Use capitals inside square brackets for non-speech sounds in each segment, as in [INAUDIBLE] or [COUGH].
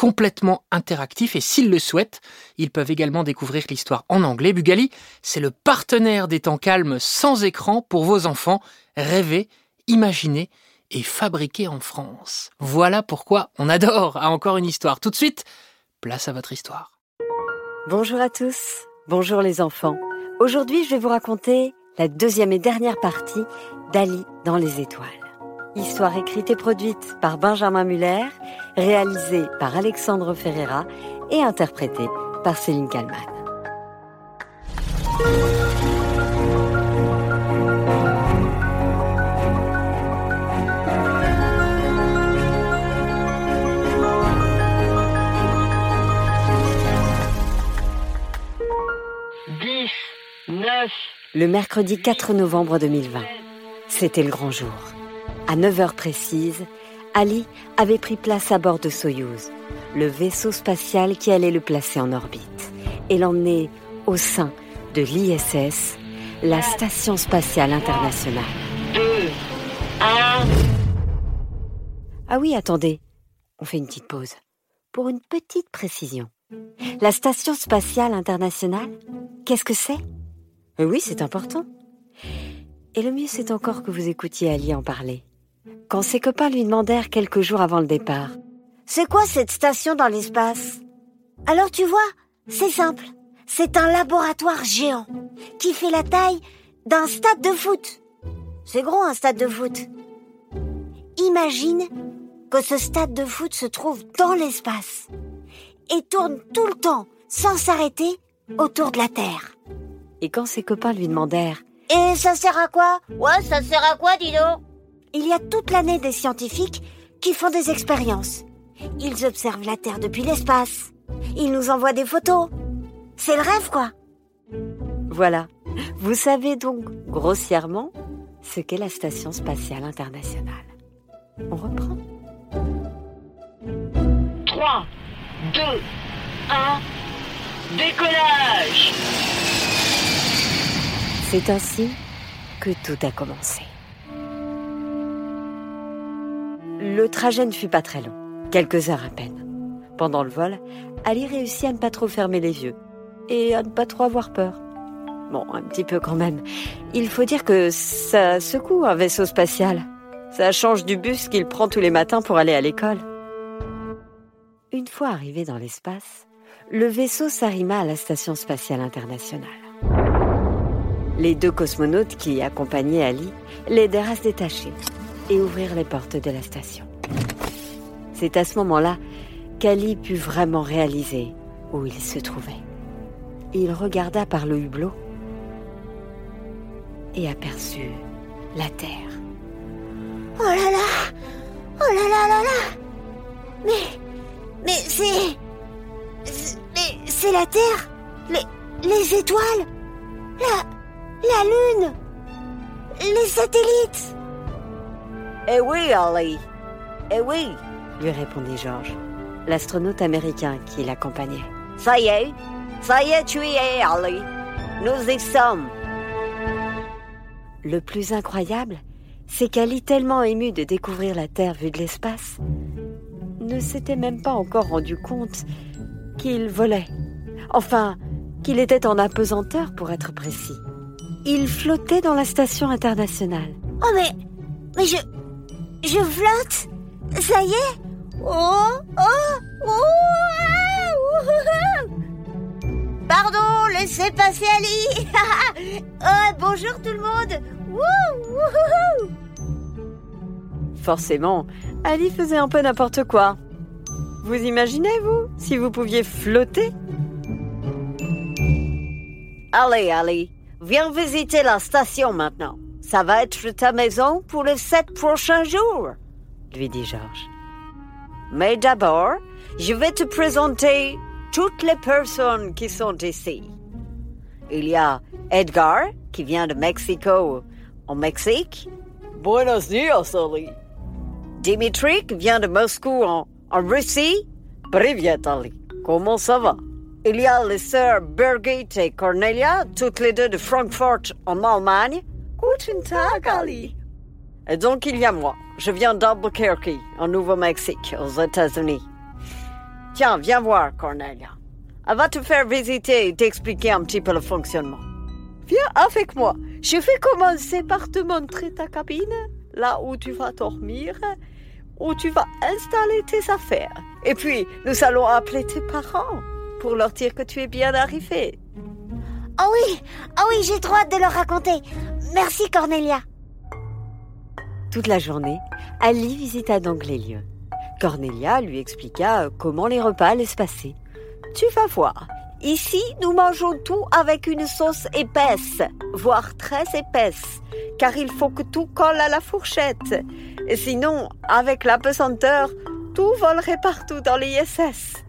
complètement interactifs et s'ils le souhaitent, ils peuvent également découvrir l'histoire en anglais. Bugali, c'est le partenaire des temps calmes sans écran pour vos enfants. Rêver, imaginer et fabriquer en France. Voilà pourquoi on adore à encore une histoire. Tout de suite, place à votre histoire. Bonjour à tous, bonjour les enfants. Aujourd'hui, je vais vous raconter la deuxième et dernière partie d'Ali dans les étoiles. Histoire écrite et produite par Benjamin Muller, réalisée par Alexandre Ferreira et interprétée par Céline Kallmann. 10, 9, Le mercredi 4 novembre 2020. C'était le grand jour. À 9 heures précises, Ali avait pris place à bord de Soyouz, le vaisseau spatial qui allait le placer en orbite et l'emmener au sein de l'ISS, la Station spatiale internationale. 2, 1. Ah oui, attendez, on fait une petite pause. Pour une petite précision. La Station spatiale internationale, qu'est-ce que c'est? Oui, c'est important. Et le mieux, c'est encore que vous écoutiez Ali en parler. Quand ses copains lui demandèrent quelques jours avant le départ C'est quoi cette station dans l'espace? Alors tu vois, c'est simple. C'est un laboratoire géant qui fait la taille d'un stade de foot. C'est gros un stade de foot. Imagine que ce stade de foot se trouve dans l'espace et tourne tout le temps, sans s'arrêter, autour de la Terre. Et quand ses copains lui demandèrent Et ça sert à quoi? Ouais, ça sert à quoi, dis donc? Il y a toute l'année des scientifiques qui font des expériences. Ils observent la Terre depuis l'espace. Ils nous envoient des photos. C'est le rêve, quoi. Voilà, vous savez donc grossièrement ce qu'est la Station spatiale internationale. On reprend 3, 2, 1. Décollage C'est ainsi que tout a commencé. Le trajet ne fut pas très long, quelques heures à peine. Pendant le vol, Ali réussit à ne pas trop fermer les yeux et à ne pas trop avoir peur. Bon, un petit peu quand même. Il faut dire que ça secoue un vaisseau spatial. Ça change du bus qu'il prend tous les matins pour aller à l'école. Une fois arrivé dans l'espace, le vaisseau s'arrima à la Station spatiale internationale. Les deux cosmonautes qui accompagnaient Ali l'aidèrent à se détacher et ouvrir les portes de la station. C'est à ce moment-là qu'Ali put vraiment réaliser où il se trouvait. Il regarda par le hublot et aperçut la Terre. Oh là là Oh là là là là Mais... Mais c'est... Mais c'est la Terre Les... Les étoiles La... La Lune Les satellites Eh oui, Ali. Eh oui, lui répondit Georges, l'astronaute américain qui l'accompagnait. Ça y est Ça y est, tu y es, Ali Nous y sommes Le plus incroyable, c'est qu'Ali, tellement ému de découvrir la Terre vue de l'espace, ne s'était même pas encore rendu compte qu'il volait. Enfin, qu'il était en apesanteur pour être précis. Il flottait dans la station internationale. Oh mais... Mais je... Je flotte Ça y est Oh Oh Oh ah. Pardon, laissez passer Ali [LAUGHS] oh, Bonjour tout le monde. Forcément, Ali faisait un peu n'importe quoi. Vous imaginez, vous, si vous pouviez flotter? Allez, Ali, viens visiter la station maintenant. Ça va être ta maison pour les sept prochains jours, lui dit Georges. Mais d'abord, je vais te présenter toutes les personnes qui sont ici. Il y a Edgar, qui vient de Mexico, au Mexique? Buenos dias, Ali. Dimitri, qui vient de Moscou, en, Russie? Privet, Ali. Comment ça va? Il y a les sœurs Birgit et Cornelia, toutes les deux de Francfort, en Allemagne. Guten Tag, Ali. Et donc il y a moi. Je viens d'Albuquerque, en Nouveau-Mexique, aux États-Unis. Tiens, viens voir, Cornelia. Elle va te faire visiter et t'expliquer un petit peu le fonctionnement. Viens avec moi. Je vais commencer par te montrer ta cabine, là où tu vas dormir, où tu vas installer tes affaires. Et puis, nous allons appeler tes parents pour leur dire que tu es bien arrivé. Oh oui, oh oui, j'ai trop hâte de leur raconter. Merci, Cornelia. Toute la journée, Ali visita donc les lieux. Cornelia lui expliqua comment les repas allaient se passer. Tu vas voir. Ici, nous mangeons tout avec une sauce épaisse, voire très épaisse, car il faut que tout colle à la fourchette. Et sinon, avec la pesanteur, tout volerait partout dans les SS.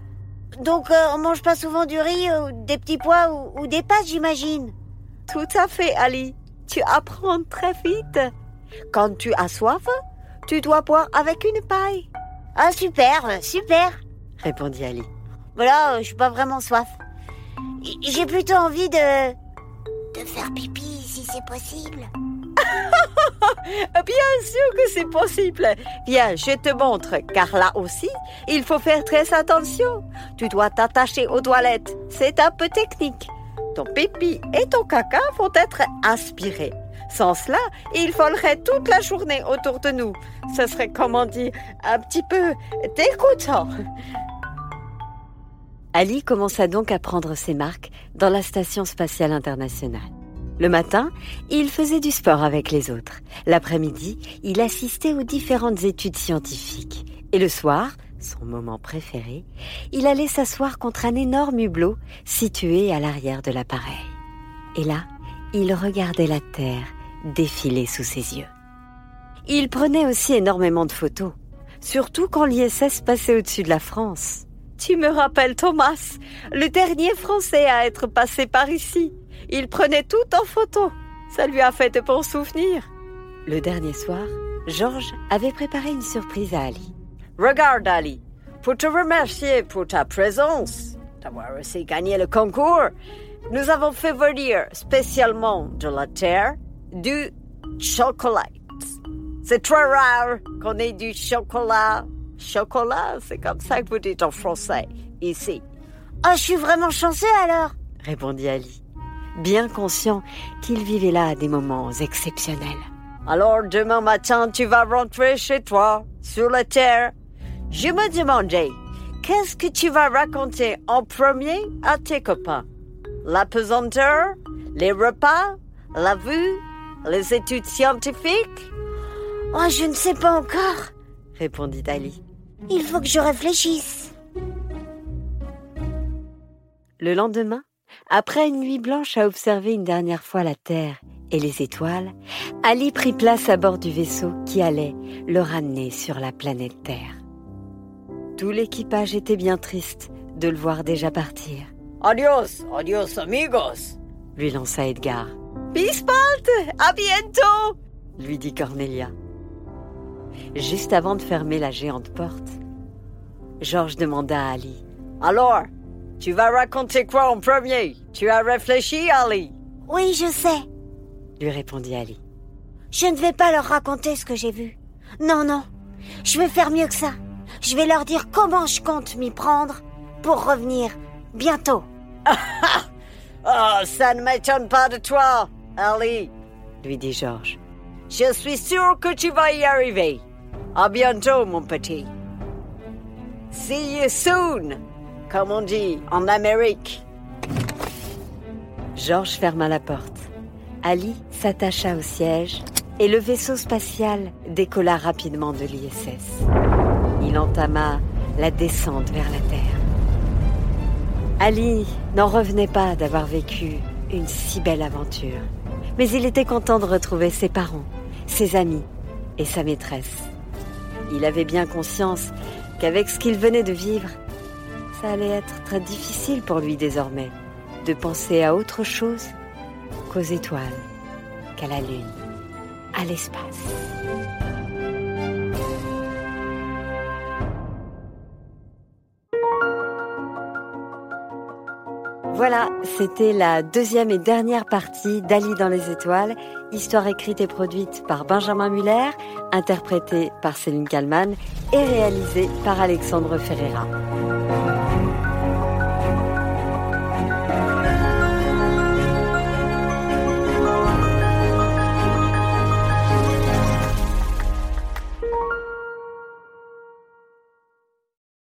Donc, euh, on mange pas souvent du riz, ou des petits pois ou, ou des pâtes, j'imagine. Tout à fait, Ali. Tu apprends très vite. Quand tu as soif, tu dois boire avec une paille. Ah, super, super, répondit Ali. Voilà, je suis pas vraiment soif. J'ai plutôt envie de. de faire pipi si c'est possible. [LAUGHS] Bien sûr que c'est possible. Viens, je te montre, car là aussi, il faut faire très attention. Tu dois t'attacher aux toilettes. C'est un peu technique. Ton pipi et ton caca vont être aspirés. Sans cela, il volerait toute la journée autour de nous. Ce serait, comme on dit, un petit peu dégoûtant. Ali commença donc à prendre ses marques dans la Station spatiale internationale. Le matin, il faisait du sport avec les autres. L'après-midi, il assistait aux différentes études scientifiques. Et le soir, son moment préféré, il allait s'asseoir contre un énorme hublot situé à l'arrière de l'appareil. Et là, il regardait la Terre défiler sous ses yeux. Il prenait aussi énormément de photos, surtout quand l'ISS passait au-dessus de la France. Tu me rappelles Thomas, le dernier Français à être passé par ici. Il prenait tout en photo. Ça lui a fait de bons souvenirs. Le dernier soir, Georges avait préparé une surprise à Ali. Regarde Ali, pour te remercier pour ta présence, d'avoir aussi gagné le concours, nous avons fait venir spécialement de la Terre du chocolat. C'est très rare qu'on ait du chocolat Chocolat, c'est comme ça que vous dites en français, ici. Oh, je suis vraiment chanceux alors répondit Ali, bien conscient qu'il vivait là des moments exceptionnels. Alors demain matin, tu vas rentrer chez toi, sur la terre. Je me demandais, qu'est-ce que tu vas raconter en premier à tes copains? La pesanteur? Les repas? La vue? Les études scientifiques? Oh, je ne sais pas encore, répondit Ali. Il faut que je réfléchisse. Le lendemain, après une nuit blanche à observer une dernière fois la Terre et les étoiles, Ali prit place à bord du vaisseau qui allait le ramener sur la planète Terre. Tout l'équipage était bien triste de le voir déjà partir. Adios, adios amigos, lui lança Edgar. Bis bald, à bientôt, lui dit Cornelia. Juste avant de fermer la géante porte, Georges demanda à Ali. Alors, tu vas raconter quoi en premier? Tu as réfléchi, Ali? Oui, je sais, lui répondit Ali. Je ne vais pas leur raconter ce que j'ai vu. Non, non, je vais faire mieux que ça. Je vais leur dire comment je compte m'y prendre pour revenir bientôt. [LAUGHS] oh, ça ne m'étonne pas de toi, Ali, lui dit Georges. Je suis sûr que tu vas y arriver. À bientôt, mon petit. See you soon, comme on dit en Amérique. Georges ferma la porte. Ali s'attacha au siège et le vaisseau spatial décolla rapidement de l'ISS. Il entama la descente vers la Terre. Ali n'en revenait pas d'avoir vécu une si belle aventure, mais il était content de retrouver ses parents, ses amis et sa maîtresse. Il avait bien conscience qu'avec ce qu'il venait de vivre, ça allait être très difficile pour lui désormais de penser à autre chose qu'aux étoiles, qu'à la Lune, à l'espace. Voilà, c'était la deuxième et dernière partie d'Ali dans les étoiles, histoire écrite et produite par Benjamin Muller, interprétée par Céline Kallmann et réalisée par Alexandre Ferreira.